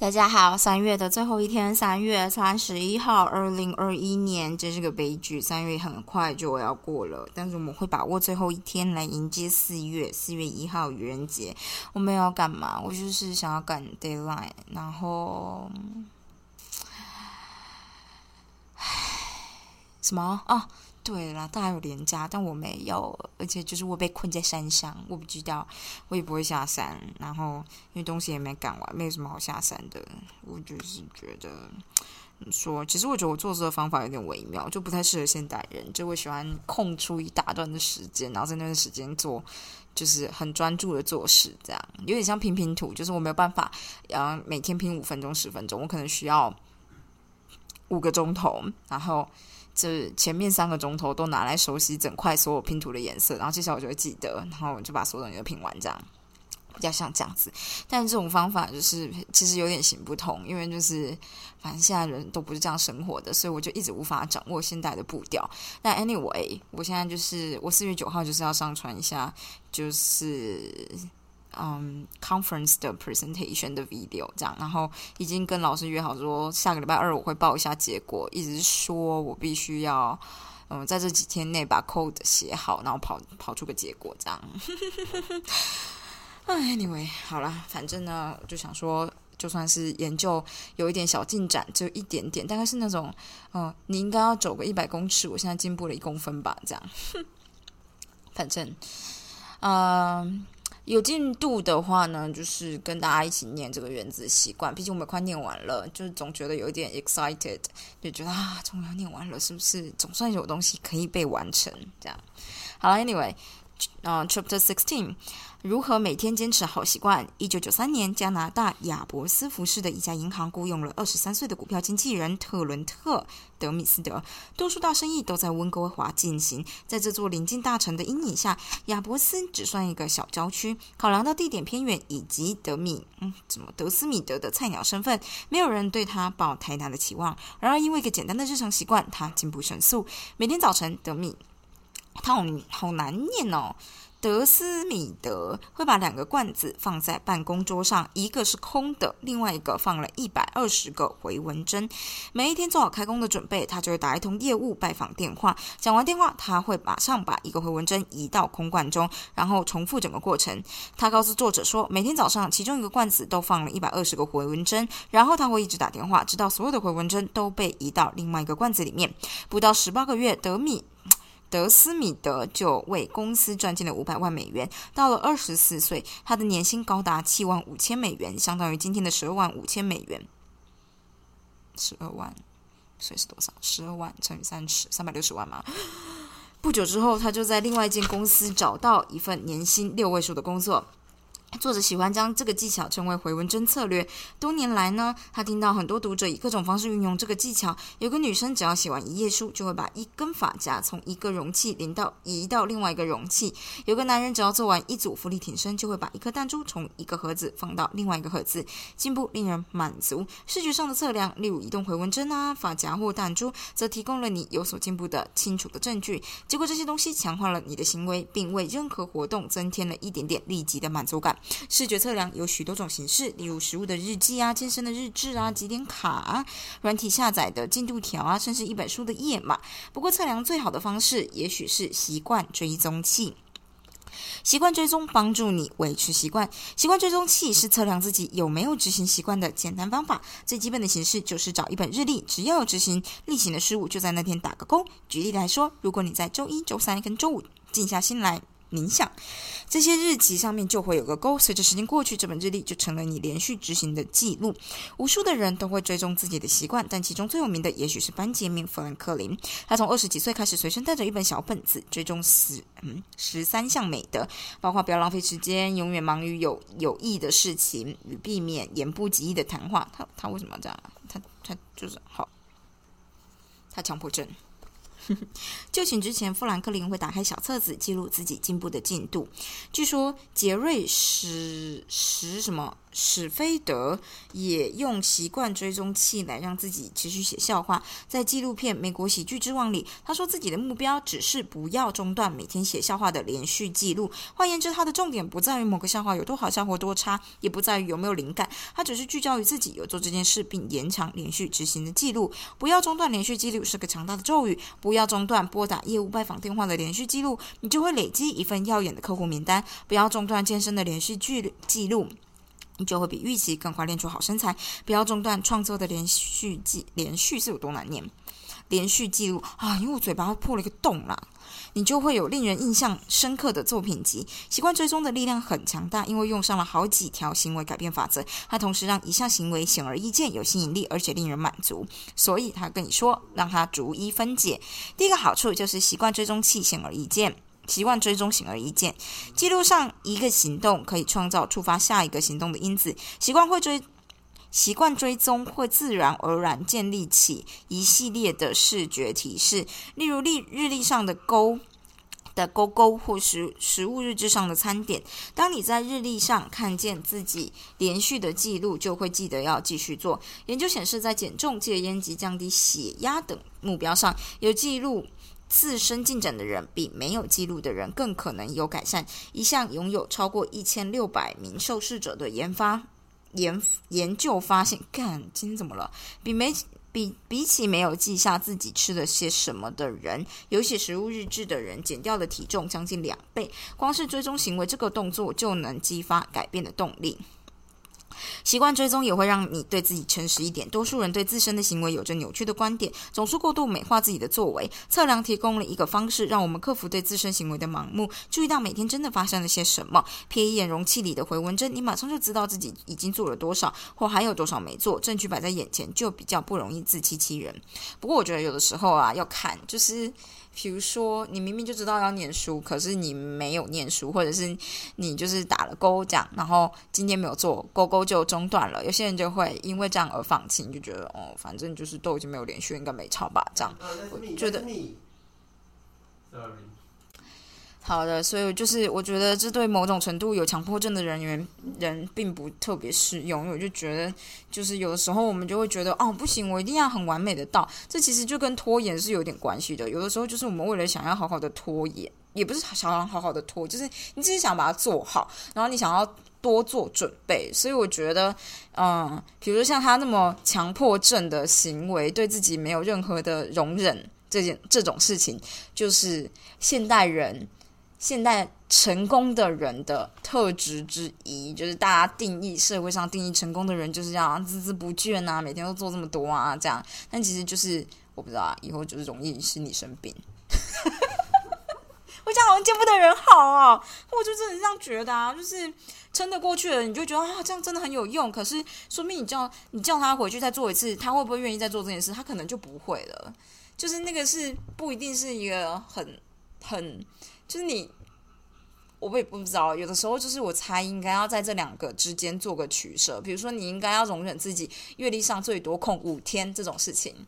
大家好，三月的最后一天，三月三十一号，二零二一年，真是个悲剧。三月很快就要过了，但是我们会把握最后一天来迎接四月。四月一号愚人节，我们要干嘛？我就是想要赶 deadline，然后，唉，什么啊？对了，大家有廉价，但我没有，而且就是我被困在山上，我不知道，我也不会下山。然后因为东西也没赶完，没有什么好下山的。我就是觉得，说其实我觉得我做事的方法有点微妙，就不太适合现代人。就我喜欢空出一大段的时间，然后在那段时间做，就是很专注的做事，这样有点像拼拼图。就是我没有办法，呃，每天拼五分钟、十分钟，我可能需要五个钟头，然后。这前面三个钟头都拿来熟悉整块所有拼图的颜色，然后接下来我就会记得，然后我就把所有东西都拼完，这样比较像这样子。但这种方法就是其实有点行不通，因为就是反正现在人都不是这样生活的，所以我就一直无法掌握现代的步调。但 anyway，我现在就是我四月九号就是要上传一下，就是。嗯，conference 的 presentation 的 video 这样，然后已经跟老师约好说下个礼拜二我会报一下结果，一直说我必须要嗯在这几天内把 code 写好，然后跑跑出个结果这样。Anyway，好了，反正呢，就想说，就算是研究有一点小进展，就一点点，大概是那种嗯，你应该要走个一百公尺，我现在进步了一公分吧，这样。反正，嗯。有进度的话呢，就是跟大家一起念这个原子习惯。毕竟我们快念完了，就是总觉得有一点 excited，就觉得啊，终于要念完了，是不是？总算有东西可以被完成，这样。好了，Anyway。嗯，Chapter Sixteen，如何每天坚持好习惯？一九九三年，加拿大亚伯斯福市的一家银行雇佣了二十三岁的股票经纪人特伦特·德米斯德。多数大生意都在温哥华进行，在这座临近大城的阴影下，亚伯斯只算一个小郊区。考量到地点偏远以及德米，嗯，怎么德斯米德的菜鸟身份，没有人对他抱太大的期望。然而，因为一个简单的日常习惯，他进步神速。每天早晨，德米。他好好难念哦，德斯米德会把两个罐子放在办公桌上，一个是空的，另外一个放了一百二十个回文针。每一天做好开工的准备，他就会打一通业务拜访电话。讲完电话，他会马上把一个回文针移到空罐中，然后重复整个过程。他告诉作者说，每天早上其中一个罐子都放了一百二十个回文针，然后他会一直打电话，直到所有的回文针都被移到另外一个罐子里面。不到十八个月，德米。德斯米德就为公司赚进了五百万美元。到了二十四岁，他的年薪高达七万五千美元，相当于今天的十二万五千美元。十二万，所以是多少？十二万乘以三十，三百六十万吗？不久之后，他就在另外一间公司找到一份年薪六位数的工作。作者喜欢将这个技巧称为回文针策略。多年来呢，他听到很多读者以各种方式运用这个技巧。有个女生只要写完一页书，就会把一根发夹从一个容器连到移到另外一个容器。有个男人只要做完一组浮力挺身，就会把一颗弹珠从一个盒子放到另外一个盒子。进步令人满足。视觉上的测量，例如移动回文针啊、发夹或弹珠，则提供了你有所进步的清楚的证据。结果这些东西强化了你的行为，并为任何活动增添了一点点立即的满足感。视觉测量有许多种形式，例如食物的日记啊、健身的日志啊、几点卡啊、软体下载的进度条啊，甚至一本书的页码。不过，测量最好的方式也许是习惯追踪器。习惯追踪帮助你维持习惯。习惯追踪器是测量自己有没有执行习惯的简单方法。最基本的形式就是找一本日历，只要有执行例行的事物，就在那天打个勾。举例来说，如果你在周一、周三跟周五静下心来。冥想，这些日期上面就会有个勾。随着时间过去，这本日历就成了你连续执行的记录。无数的人都会追踪自己的习惯，但其中最有名的也许是班杰明·富兰克林。他从二十几岁开始，随身带着一本小本子，追踪十嗯十三项美德，包括不要浪费时间，永远忙于有有益的事情，与避免言不及义的谈话。他他为什么要这样？他他就是好，他强迫症。就寝之前，富兰克林会打开小册子，记录自己进步的进度。据说杰瑞史史什么史菲德也用习惯追踪器来让自己持续写笑话。在纪录片《美国喜剧之王》里，他说自己的目标只是不要中断每天写笑话的连续记录。换言之，他的重点不在于某个笑话有多好笑或多差，也不在于有没有灵感，他只是聚焦于自己有做这件事并延长连续执行的记录。不要中断连续记录是个强大的咒语。不要中断拨打业务拜访电话的连续记录，你就会累积一份耀眼的客户名单。不要中断健身的连续记记录，你就会比预期更快练出好身材。不要中断创作的连续记连续是有多难念？连续记录啊，因为我嘴巴破了一个洞啦。你就会有令人印象深刻的作品集。习惯追踪的力量很强大，因为用上了好几条行为改变法则。它同时让一项行为显而易见、有吸引力，而且令人满足。所以他跟你说，让它逐一分解。第一个好处就是习惯追踪器显而易见，习惯追踪显而易见。记录上一个行动可以创造触发下一个行动的因子。习惯会追。习惯追踪会自然而然建立起一系列的视觉提示，例如历日历上的勾的勾勾，或是食物日志上的餐点。当你在日历上看见自己连续的记录，就会记得要继续做。研究显示，在减重、戒烟及降低血压等目标上，有记录自身进展的人，比没有记录的人更可能有改善。一项拥有超过一千六百名受试者的研发。研研究发现，干今天怎么了？比没比比起没有记下自己吃了些什么的人，有写食物日志的人，减掉的体重将近两倍。光是追踪行为这个动作，就能激发改变的动力。习惯追踪也会让你对自己诚实一点。多数人对自身的行为有着扭曲的观点，总是过度美化自己的作为。测量提供了一个方式，让我们克服对自身行为的盲目，注意到每天真的发生了些什么。瞥一眼容器里的回纹针，你马上就知道自己已经做了多少，或还有多少没做。证据摆在眼前，就比较不容易自欺欺人。不过，我觉得有的时候啊，要看就是。比如说，你明明就知道要念书，可是你没有念书，或者是你就是打了勾这样，然后今天没有做勾勾就中断了。有些人就会因为这样而放弃，你就觉得哦，反正就是都已经没有连续，应该没超吧？这样，我觉得。好的，所以就是我觉得这对某种程度有强迫症的人员人并不特别适用，因为我就觉得就是有的时候我们就会觉得哦不行，我一定要很完美的到，这其实就跟拖延是有点关系的。有的时候就是我们为了想要好好的拖延，也不是想要好好的拖，就是你只是想把它做好，然后你想要多做准备。所以我觉得，嗯，比如说像他那么强迫症的行为，对自己没有任何的容忍，这件这种事情，就是现代人。现代成功的人的特质之一，就是大家定义社会上定义成功的人就是这样孜孜不倦啊，每天都做这么多啊，这样。但其实就是我不知道啊，以后就是容易使你生病。我讲好像见不得人好啊，我就真的这样觉得啊，就是撑得过去了，你就觉得啊，这样真的很有用。可是说明你叫你叫他回去再做一次，他会不会愿意再做这件事？他可能就不会了。就是那个是不一定是一个很很。就是你，我也不知道。有的时候，就是我猜应该要在这两个之间做个取舍。比如说，你应该要容忍自己阅历上最多空五天这种事情，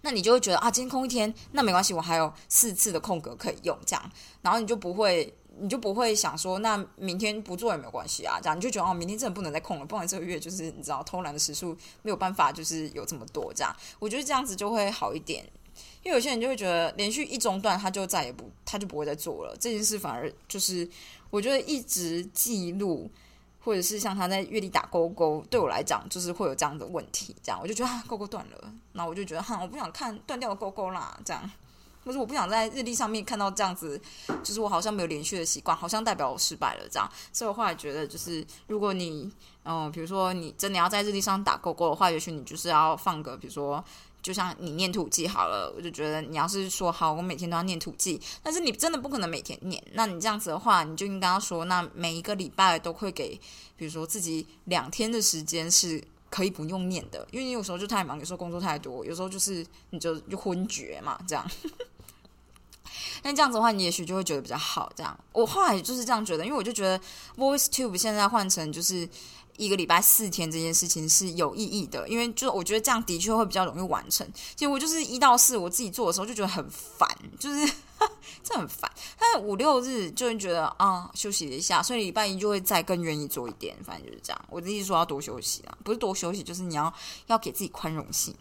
那你就会觉得啊，今天空一天，那没关系，我还有四次的空格可以用，这样，然后你就不会，你就不会想说，那明天不做也没有关系啊，这样你就觉得哦，明天真的不能再空了，不然这个月就是你知道偷懒的时数没有办法，就是有这么多这样，我觉得这样子就会好一点。因为有些人就会觉得连续一中断，他就再也不，他就不会再做了。这件事反而就是，我觉得一直记录，或者是像他在月历打勾勾，对我来讲就是会有这样的问题。这样我就觉得啊，勾勾断了，那我就觉得哈，我不想看断掉的勾勾啦。这样，可是我不想在日历上面看到这样子，就是我好像没有连续的习惯，好像代表我失败了。这样，所以我后来觉得，就是如果你嗯，比如说你真的要在日历上打勾勾的话，也许你就是要放个，比如说。就像你念土记好了，我就觉得你要是说好，我每天都要念土记，但是你真的不可能每天念。那你这样子的话，你就应该要说，那每一个礼拜都会给，比如说自己两天的时间是可以不用念的，因为你有时候就太忙，有时候工作太多，有时候就是你就就昏厥嘛，这样。那这样子的话，你也许就会觉得比较好。这样，我后来就是这样觉得，因为我就觉得 Voice Tube 现在换成就是一个礼拜四天这件事情是有意义的，因为就我觉得这样的确会比较容易完成。结果就是一到四我自己做的时候就觉得很烦，就是 这很烦。但五六日就会觉得啊休息一下，所以礼拜一就会再更愿意做一点。反正就是这样。我的意思说要多休息啊，不是多休息，就是你要要给自己宽容性。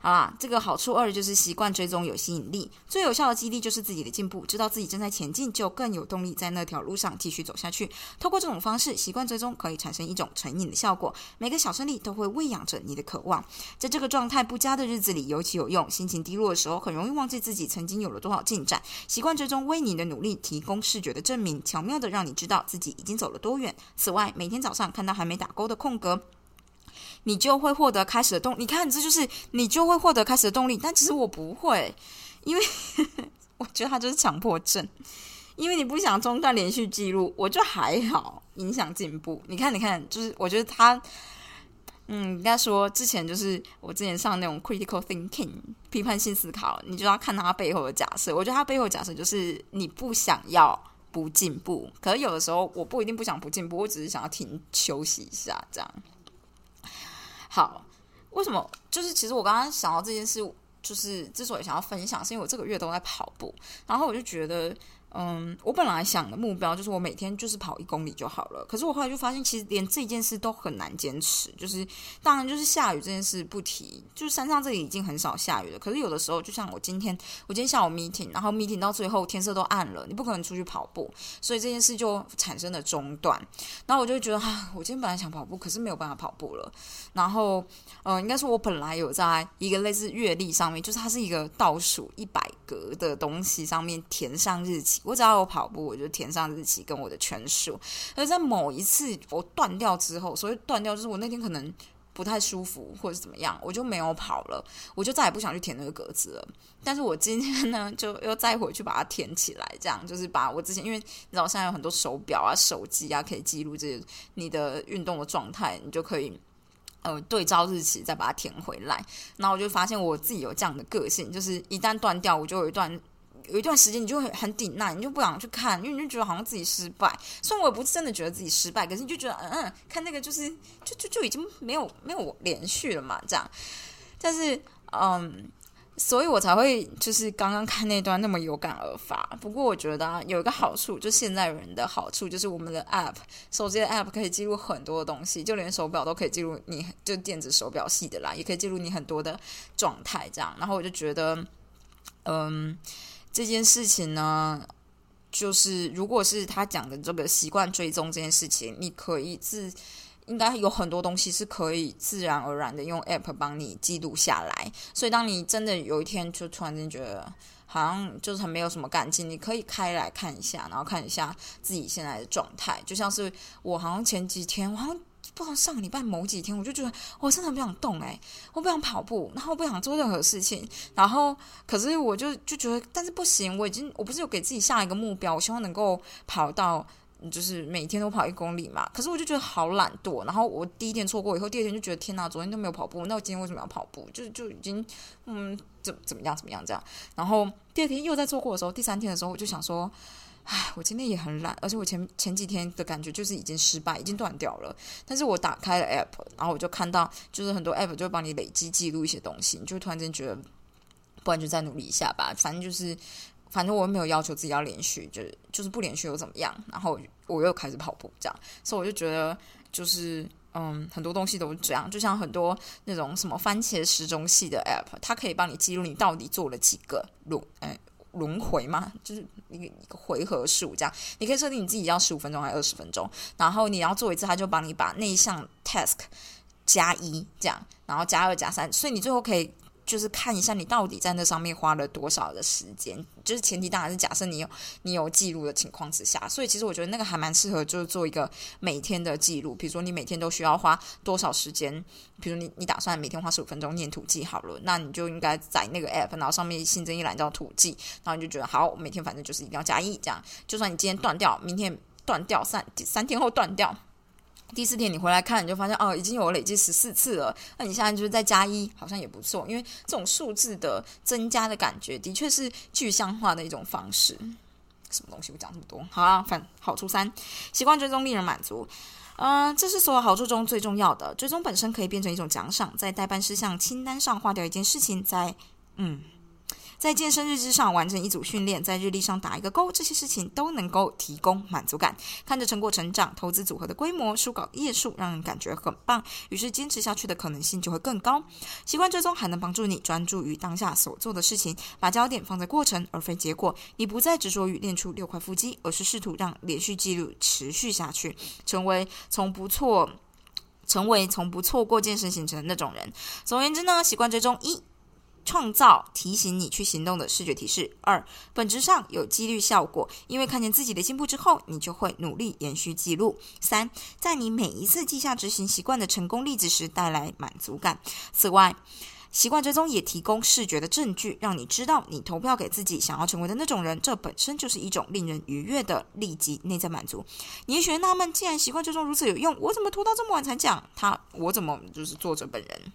好啦，这个好处二就是习惯追踪有吸引力，最有效的激励就是自己的进步，知道自己正在前进，就更有动力在那条路上继续走下去。透过这种方式，习惯追踪可以产生一种成瘾的效果，每个小胜利都会喂养着你的渴望。在这个状态不佳的日子里尤其有用，心情低落的时候很容易忘记自己曾经有了多少进展。习惯追踪为你的努力提供视觉的证明，巧妙的让你知道自己已经走了多远。此外，每天早上看到还没打勾的空格。你就会获得开始的动力，你看，这就是你就会获得开始的动力。但其实我不会，因为 我觉得他就是强迫症。因为你不想中断连续记录，我就还好，影响进步。你看，你看，就是我觉得他，嗯，应该说之前就是我之前上那种 critical thinking 批判性思考，你就要看他背后的假设。我觉得他背后假设就是你不想要不进步，可是有的时候我不一定不想不进步，我只是想要停休息一下这样。好，为什么？就是其实我刚刚想到这件事，就是之所以想要分享，是因为我这个月都在跑步，然后我就觉得。嗯，我本来想的目标就是我每天就是跑一公里就好了。可是我后来就发现，其实连这件事都很难坚持。就是当然，就是下雨这件事不提，就是山上这里已经很少下雨了。可是有的时候，就像我今天，我今天下午 meeting，然后 meeting 到最后天色都暗了，你不可能出去跑步，所以这件事就产生了中断。然后我就觉得，啊，我今天本来想跑步，可是没有办法跑步了。然后，呃，应该说，我本来有在一个类似月历上面，就是它是一个倒数一百格的东西上面填上日期。我只要有跑步，我就填上日期跟我的圈数。而在某一次我断掉之后，所谓断掉，就是我那天可能不太舒服或者怎么样，我就没有跑了，我就再也不想去填那个格子了。但是我今天呢，就又再回去把它填起来，这样就是把我之前，因为你知道现在有很多手表啊、手机啊，可以记录这些你的运动的状态，你就可以呃对照日期再把它填回来。然后我就发现我自己有这样的个性，就是一旦断掉，我就有一段。有一段时间，你就会很抵耐，你就不想去看，因为你就觉得好像自己失败。虽然我也不是真的觉得自己失败，可是你就觉得，嗯嗯，看那个就是就就就已经没有没有连续了嘛，这样。但是，嗯，所以我才会就是刚刚看那段那么有感而发。不过我觉得啊有一个好处，就现在人的好处就是我们的 App 手机的 App 可以记录很多东西，就连手表都可以记录，你就电子手表系的啦，也可以记录你很多的状态，这样。然后我就觉得，嗯。这件事情呢，就是如果是他讲的这个习惯追踪这件事情，你可以自应该有很多东西是可以自然而然的用 App 帮你记录下来。所以，当你真的有一天就突然间觉得好像就是很没有什么感情，你可以开来看一下，然后看一下自己现在的状态。就像是我好像前几天，我好像。不知道上个礼拜某几天，我就觉得我真的不想动哎，我不想跑步，然后不想做任何事情，然后可是我就就觉得，但是不行，我已经我不是有给自己下一个目标，我希望能够跑到就是每天都跑一公里嘛。可是我就觉得好懒惰，然后我第一天错过以后，第二天就觉得天哪，昨天都没有跑步，那我今天为什么要跑步？就就已经嗯怎怎么样怎么样这样，然后第二天又在错过的时候，第三天的时候我就想说。唉，我今天也很懒，而且我前前几天的感觉就是已经失败，已经断掉了。但是我打开了 app，然后我就看到，就是很多 app 就帮你累积记录一些东西，你就突然间觉得，不然就再努力一下吧。反正就是，反正我又没有要求自己要连续，就是就是不连续又怎么样？然后我又开始跑步，这样，所以我就觉得，就是嗯，很多东西都是这样。就像很多那种什么番茄时钟系的 app，它可以帮你记录你到底做了几个路，哎。轮回嘛，就是一个一个回合数这样，你可以设定你自己要十五分钟还是二十分钟，然后你要做一次，他就帮你把那一项 task 加一这样，然后加二加三，所以你最后可以。就是看一下你到底在那上面花了多少的时间，就是前提当然是假设你有你有记录的情况之下，所以其实我觉得那个还蛮适合，就是做一个每天的记录。比如说你每天都需要花多少时间，比如你你打算每天花十五分钟念土记好了，那你就应该在那个 app，然后上面新增一栏叫土记，然后你就觉得好，每天反正就是一定要加一，这样就算你今天断掉，明天断掉，三三天后断掉。第四天你回来看，你就发现哦，已经有累计十四次了。那你现在就是再加一，好像也不错，因为这种数字的增加的感觉，的确是具象化的一种方式。什么东西？我讲这么多，好啊。反好处三，习惯追踪令人满足。嗯，这是所有好处中最重要的。追踪本身可以变成一种奖赏，在代办事项清单上划掉一件事情，在嗯。在健身日志上完成一组训练，在日历上打一个勾，这些事情都能够提供满足感。看着成果成长，投资组合的规模、书稿页数，让人感觉很棒，于是坚持下去的可能性就会更高。习惯追踪还能帮助你专注于当下所做的事情，把焦点放在过程而非结果。你不再执着于练出六块腹肌，而是试图让连续记录持续下去，成为从不错，成为从不错过健身行程的那种人。总而言之呢，习惯追踪一。创造提醒你去行动的视觉提示。二，本质上有激励效果，因为看见自己的进步之后，你就会努力延续记录。三，在你每一次记下执行习惯的成功例子时，带来满足感。此外，习惯追踪也提供视觉的证据，让你知道你投票给自己想要成为的那种人，这本身就是一种令人愉悦的立即内在满足。你也许纳闷，既然习惯追踪如此有用，我怎么拖到这么晚才讲？他，我怎么就是作者本人？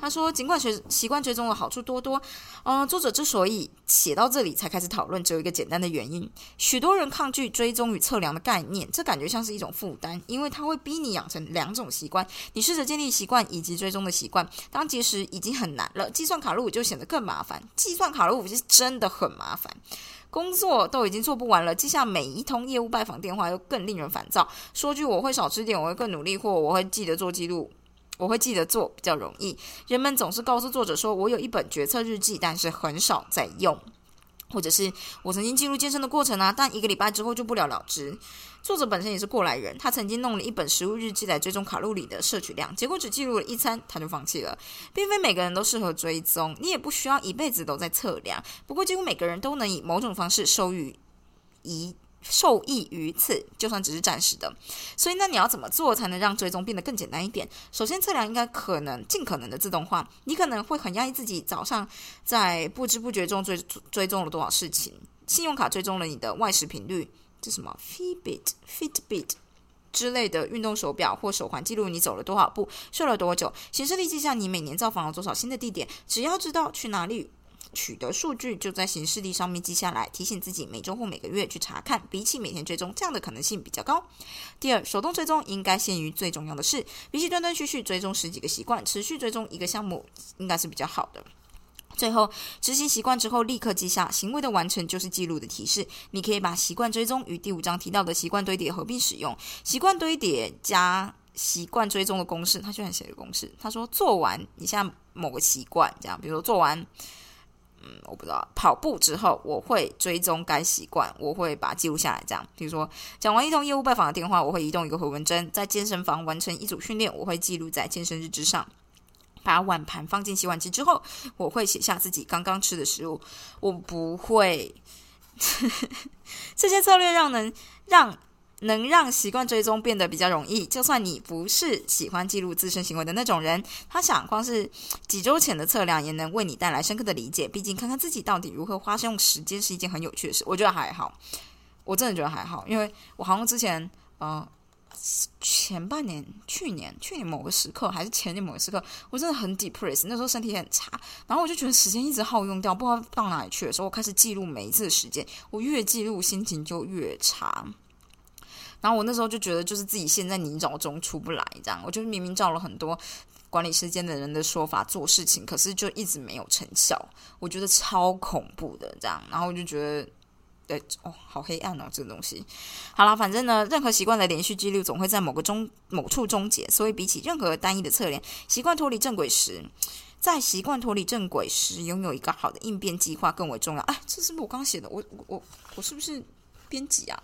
他说，尽管学习惯追踪的好处多多，嗯，作者之所以写到这里才开始讨论，只有一个简单的原因：许多人抗拒追踪与测量的概念，这感觉像是一种负担，因为它会逼你养成两种习惯。你试着建立习惯以及追踪的习惯，当节食已经很难了，计算卡路里就显得更麻烦。计算卡路里是真的很麻烦，工作都已经做不完了，记下每一通业务拜访电话又更令人烦躁。说句我会少吃点，我会更努力，或我会记得做记录。我会记得做比较容易。人们总是告诉作者说：“我有一本决策日记，但是很少在用。”或者是我曾经记录健身的过程啊，但一个礼拜之后就不了了之。作者本身也是过来人，他曾经弄了一本食物日记来追踪卡路里的摄取量，结果只记录了一餐，他就放弃了。并非每个人都适合追踪，你也不需要一辈子都在测量。不过，几乎每个人都能以某种方式受益一。受益于此，就算只是暂时的。所以，那你要怎么做才能让追踪变得更简单一点？首先，测量应该可能尽可能的自动化。你可能会很压抑自己早上在不知不觉中追追踪了多少事情。信用卡追踪了你的外食频率，这什么 Fitbit、Fitbit 之类的运动手表或手环记录你走了多少步、睡了多久。显示历记下你每年造访了多少新的地点。只要知道去哪里。取得数据就在行事历上面记下来，提醒自己每周或每个月去查看。比起每天追踪，这样的可能性比较高。第二，手动追踪应该限于最重要的事，比起断断续续追踪十几个习惯，持续追踪一个项目应该是比较好的。最后，执行习惯之后立刻记下行为的完成就是记录的提示。你可以把习惯追踪与第五章提到的习惯堆叠合并使用。习惯堆叠加习惯追踪的公式，他居然写了公式。他说做完你现在某个习惯，这样，比如说做完。嗯，我不知道。跑步之后，我会追踪该习惯，我会把它记录下来。这样，比如说讲完一通业务拜访的电话，我会移动一个回文针；在健身房完成一组训练，我会记录在健身日志上。把碗盘放进洗碗机之后，我会写下自己刚刚吃的食物。我不会 这些策略让能让。能让习惯追踪变得比较容易。就算你不是喜欢记录自身行为的那种人，他想光是几周前的测量也能为你带来深刻的理解。毕竟看看自己到底如何花用时间是一件很有趣的事。我觉得还好，我真的觉得还好，因为我好像之前呃前半年、去年、去年某个时刻还是前年某个时刻，我真的很 depressed，那时候身体很差，然后我就觉得时间一直耗用掉，不知道到哪里去的时候，我开始记录每一次的时间，我越记录心情就越差。然后我那时候就觉得，就是自己陷在泥沼中出不来，这样。我就明明照了很多管理时间的人的说法做事情，可是就一直没有成效，我觉得超恐怖的，这样。然后我就觉得，对，哦，好黑暗哦，这个东西。好了，反正呢，任何习惯的连续记录总会在某个终某处终结，所以比起任何单一的测量，习惯脱离正轨时，在习惯脱离正轨时，拥有一个好的应变计划更为重要。哎，这是不是我刚写的？我我我是不是编辑啊？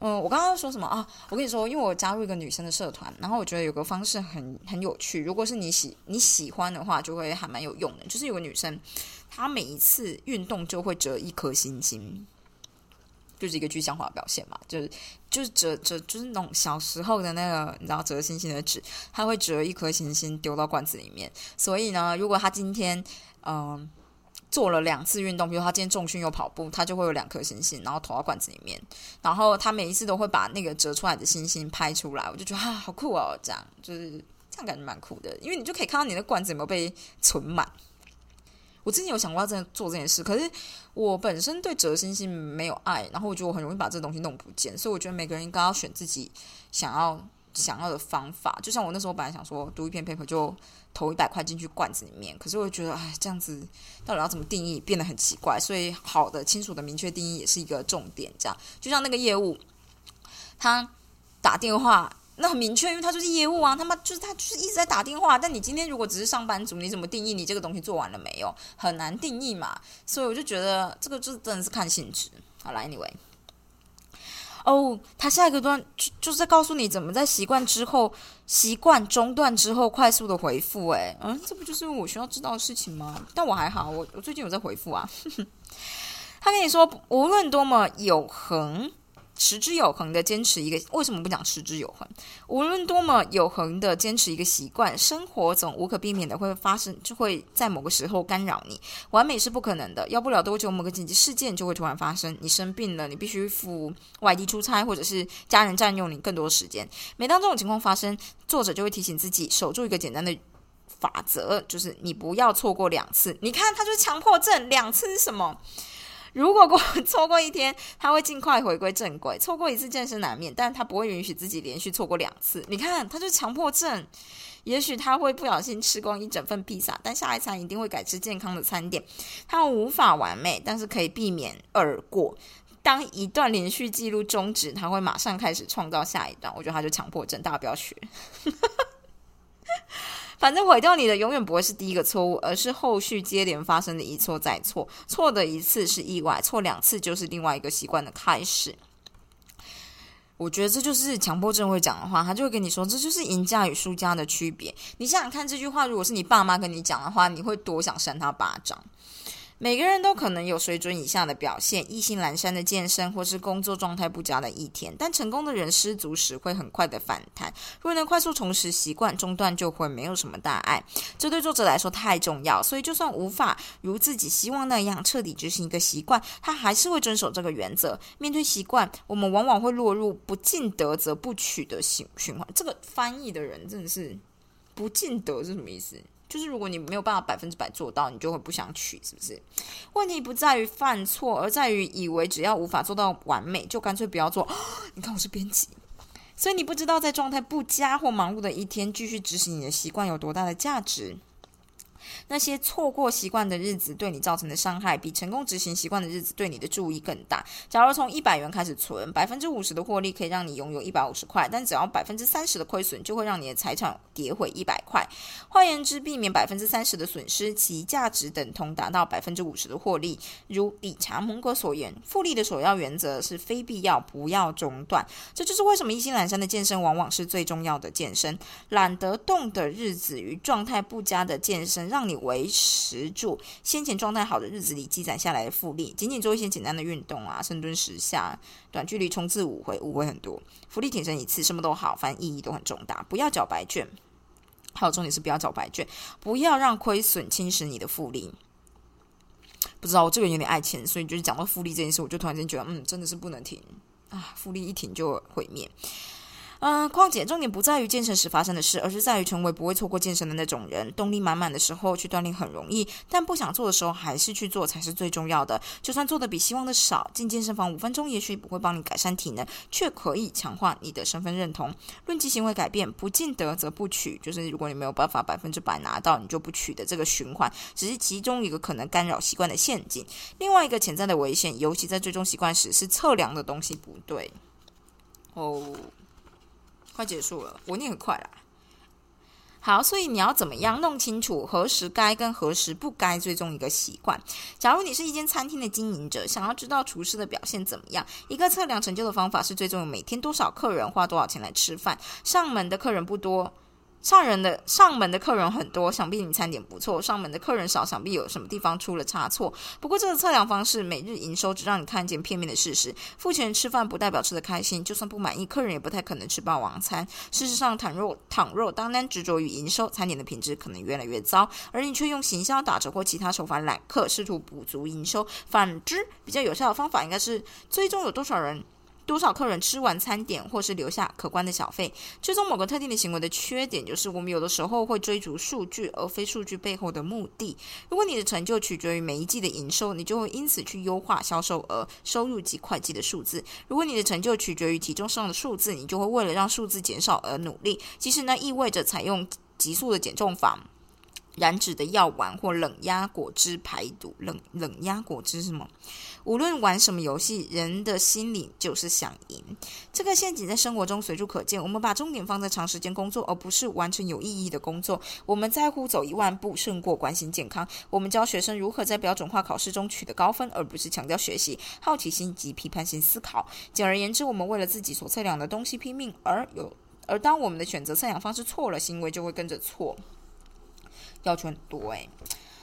嗯，我刚刚说什么啊？我跟你说，因为我加入一个女生的社团，然后我觉得有个方式很很有趣。如果是你喜你喜欢的话，就会还蛮有用的。就是有个女生，她每一次运动就会折一颗星星，就是一个具象化表现嘛。就是就是折折，就是那种小时候的那个你知道折星星的纸，她会折一颗星星丢到罐子里面。所以呢，如果她今天嗯。做了两次运动，比如他今天重训又跑步，他就会有两颗星星，然后投到罐子里面。然后他每一次都会把那个折出来的星星拍出来，我就觉得啊，好酷哦！这样就是这样感觉蛮酷的，因为你就可以看到你的罐子有没有被存满。我之前有想过要真的做这件事，可是我本身对折星星没有爱，然后我觉得我很容易把这东西弄不见，所以我觉得每个人应该要选自己想要想要的方法。就像我那时候本来想说读一篇 paper 就。投一百块进去罐子里面，可是我觉得，哎，这样子到底要怎么定义，变得很奇怪。所以，好的、清楚的、明确定义也是一个重点。这样，就像那个业务，他打电话，那很明确，因为他就是业务啊，他妈就是他就是一直在打电话。但你今天如果只是上班族，你怎么定义你这个东西做完了没有？很难定义嘛。所以我就觉得这个就真的是看性质。好了，Anyway。哦，他下一个段就就是在告诉你怎么在习惯之后，习惯中断之后快速的回复。诶，嗯，这不就是我需要知道的事情吗？但我还好，我我最近有在回复啊。他跟你说，无论多么有恒。持之有恒的坚持一个，为什么不讲持之有恒？无论多么有恒的坚持一个习惯，生活总无可避免的会发生，就会在某个时候干扰你。完美是不可能的，要不了多久，某个紧急事件就会突然发生。你生病了，你必须赴外地出差，或者是家人占用你更多时间。每当这种情况发生，作者就会提醒自己，守住一个简单的法则，就是你不要错过两次。你看，他就是强迫症，两次是什么？如果过错过一天，他会尽快回归正轨。错过一次健身难免，但他不会允许自己连续错过两次。你看，他就强迫症。也许他会不小心吃光一整份披萨，但下一餐一定会改吃健康的餐点。他无法完美，但是可以避免而过。当一段连续记录终止，他会马上开始创造下一段。我觉得他就强迫症，大家不要学。反正毁掉你的永远不会是第一个错误，而是后续接连发生的一错再错。错的一次是意外，错两次就是另外一个习惯的开始。我觉得这就是强迫症会讲的话，他就会跟你说，这就是赢家与输家的区别。你想想看，这句话如果是你爸妈跟你讲的话，你会多想扇他巴掌。每个人都可能有水准以下的表现，意兴阑珊的健身，或是工作状态不佳的一天。但成功的人失足时会很快的反弹。若能快速重拾习惯，中断就会没有什么大碍。这对作者来说太重要，所以就算无法如自己希望那样彻底执行一个习惯，他还是会遵守这个原则。面对习惯，我们往往会落入不尽得则不取的循循环。这个翻译的人真的是不尽得是什么意思？就是如果你没有办法百分之百做到，你就会不想取，是不是？问题不在于犯错，而在于以为只要无法做到完美，就干脆不要做。你看我是编辑，所以你不知道在状态不佳或忙碌的一天，继续执行你的习惯有多大的价值。那些错过习惯的日子对你造成的伤害，比成功执行习惯的日子对你的注意更大。假如从一百元开始存，百分之五十的获利可以让你拥有一百五十块，但只要百分之三十的亏损，就会让你的财产跌回一百块。换言之，避免百分之三十的损失，其价值等同达到百分之五十的获利。如理查蒙格所言，复利的首要原则是非必要不要中断。这就是为什么一心懒散的健身往往是最重要的健身。懒得动的日子与状态不佳的健身，让你。维持住先前状态好的日子里积攒下来的复利，仅仅做一些简单的运动啊，深蹲十下，短距离冲刺五回，五回很多，福利挺身一次，什么都好，反正意义都很重大。不要缴白卷，还有重点是不要缴白卷，不要让亏损侵蚀你的复利。不知道我这个人有点爱钱，所以就是讲到复利这件事，我就突然间觉得，嗯，真的是不能停啊，复利一停就毁灭。嗯，况且重点不在于健身时发生的事，而是在于成为不会错过健身的那种人。动力满满的时候去锻炼很容易，但不想做的时候还是去做才是最重要的。就算做的比希望的少，进健身房五分钟也许不会帮你改善体能，却可以强化你的身份认同。论及行为改变，不进得则不取，就是如果你没有办法百分之百拿到，你就不取的这个循环，只是其中一个可能干扰习惯的陷阱。另外一个潜在的危险，尤其在最终习惯时，是测量的东西不对。哦。快结束了，我念很快啦。好，所以你要怎么样弄清楚何时该跟何时不该追踪一个习惯？假如你是一间餐厅的经营者，想要知道厨师的表现怎么样，一个测量成就的方法是追踪每天多少客人花多少钱来吃饭。上门的客人不多。上人的上门的客人很多，想必你餐点不错；上门的客人少，想必有什么地方出了差错。不过这个测量方式，每日营收只让你看见片面的事实。付钱吃饭不代表吃得开心，就算不满意，客人也不太可能吃霸王餐。事实上，倘若倘若单单执着于营收，餐点的品质可能越来越糟，而你却用行销打折或其他手法揽客，试图补足营收。反之，比较有效的方法应该是追踪有多少人。多少客人吃完餐点，或是留下可观的小费？追踪某个特定的行为的缺点，就是我们有的时候会追逐数据，而非数据背后的目的。如果你的成就取决于每一季的营收，你就会因此去优化销售额、收入及会计的数字；如果你的成就取决于体重上的数字，你就会为了让数字减少而努力，其实呢意味着采用急速的减重法。燃脂的药丸或冷压果汁排毒，冷冷压果汁是什么？无论玩什么游戏，人的心理就是想赢。这个陷阱在生活中随处可见。我们把重点放在长时间工作，而不是完成有意义的工作。我们在乎走一万步胜过关心健康。我们教学生如何在标准化考试中取得高分，而不是强调学习、好奇心及批判性思考。简而言之，我们为了自己所测量的东西拼命，而有而当我们的选择测量方式错了，行为就会跟着错。要求很多诶，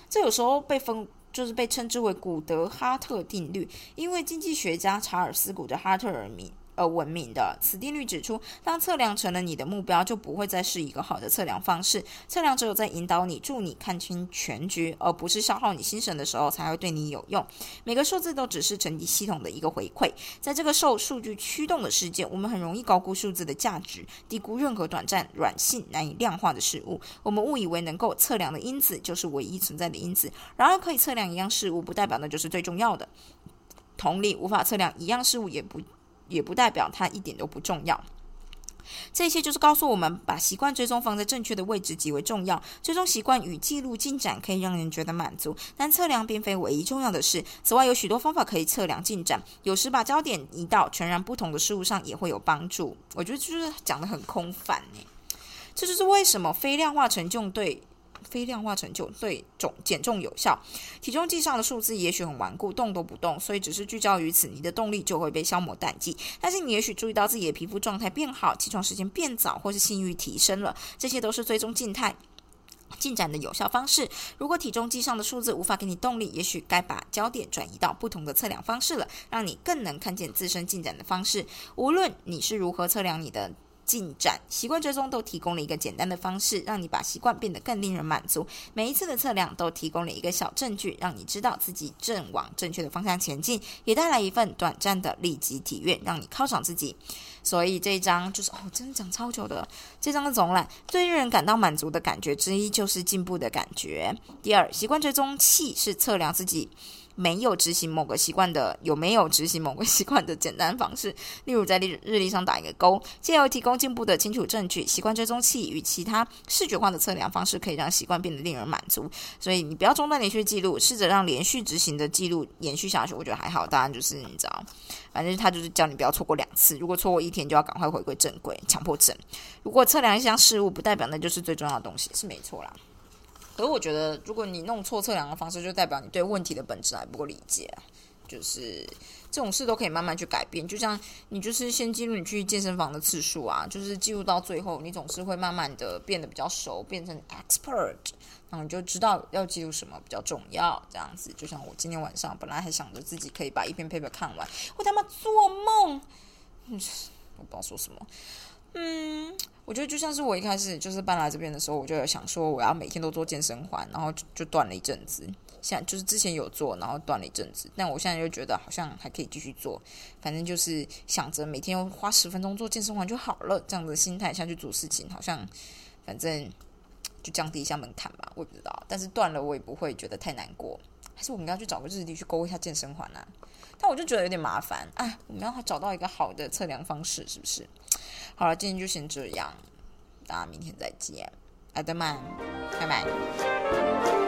这有时候被分就是被称之为古德哈特定律，因为经济学家查尔斯古德哈特而名。而闻名的此定律指出，当测量成了你的目标，就不会再是一个好的测量方式。测量只有在引导你、助你看清全局，而不是消耗你心神的时候，才会对你有用。每个数字都只是整体系统的一个回馈。在这个受数据驱动的世界，我们很容易高估数字的价值，低估任何短暂、软性、难以量化的事物。我们误以为能够测量的因子就是唯一存在的因子。然而，可以测量一样事物，不代表那就是最重要的。同理，无法测量一样事物，也不。也不代表它一点都不重要。这些就是告诉我们，把习惯追踪放在正确的位置极为重要。追踪习惯与记录进展可以让人觉得满足，但测量并非唯一重要的事。此外，有许多方法可以测量进展。有时把焦点移到全然不同的事物上也会有帮助。我觉得就是讲的很空泛呢。这就是为什么非量化成就对。非量化成就对重减重有效，体重计上的数字也许很顽固，动都不动，所以只是聚焦于此，你的动力就会被消磨殆尽。但是你也许注意到自己的皮肤状态变好，起床时间变早，或是性欲提升了，这些都是追踪静态进展的有效方式。如果体重计上的数字无法给你动力，也许该把焦点转移到不同的测量方式了，让你更能看见自身进展的方式。无论你是如何测量你的。进展习惯追踪都提供了一个简单的方式，让你把习惯变得更令人满足。每一次的测量都提供了一个小证据，让你知道自己正往正确的方向前进，也带来一份短暂的立即体验，让你犒赏自己。所以这一章就是哦，真的讲超久的。这章的总览最令人感到满足的感觉之一就是进步的感觉。第二，习惯追踪器是测量自己。没有执行某个习惯的，有没有执行某个习惯的简单方式，例如在日日历上打一个勾，借由提供进步的清楚证据，习惯追踪器与其他视觉化的测量方式，可以让习惯变得令人满足。所以你不要中断连续记录，试着让连续执行的记录延续下去。我觉得还好，当然就是你知道，反正他就是叫你不要错过两次，如果错过一天，就要赶快回归正轨，强迫症。如果测量一项事物，不代表那就是最重要的东西，是没错啦。可是我觉得，如果你弄错测量的方式，就代表你对问题的本质还不够理解。就是这种事都可以慢慢去改变。就像你就是先记录你去健身房的次数啊，就是记录到最后，你总是会慢慢的变得比较熟，变成 expert，然后你就知道要记录什么比较重要。这样子，就像我今天晚上本来还想着自己可以把一篇 paper 看完，我他妈做梦，我不知道说什么。嗯，我觉得就像是我一开始就是搬来这边的时候，我就有想说我要每天都做健身环，然后就断了一阵子。现在就是之前有做，然后断了一阵子，但我现在又觉得好像还可以继续做。反正就是想着每天花十分钟做健身环就好了，这样的心态下去做事情，好像反正就降低一下门槛吧。我也不知道，但是断了我也不会觉得太难过。还是我们要去找个日历去勾一下健身环啊？但我就觉得有点麻烦。啊，我们要找到一个好的测量方式，是不是？好了，今天就先这样，大家明天再见，爱德曼，拜拜。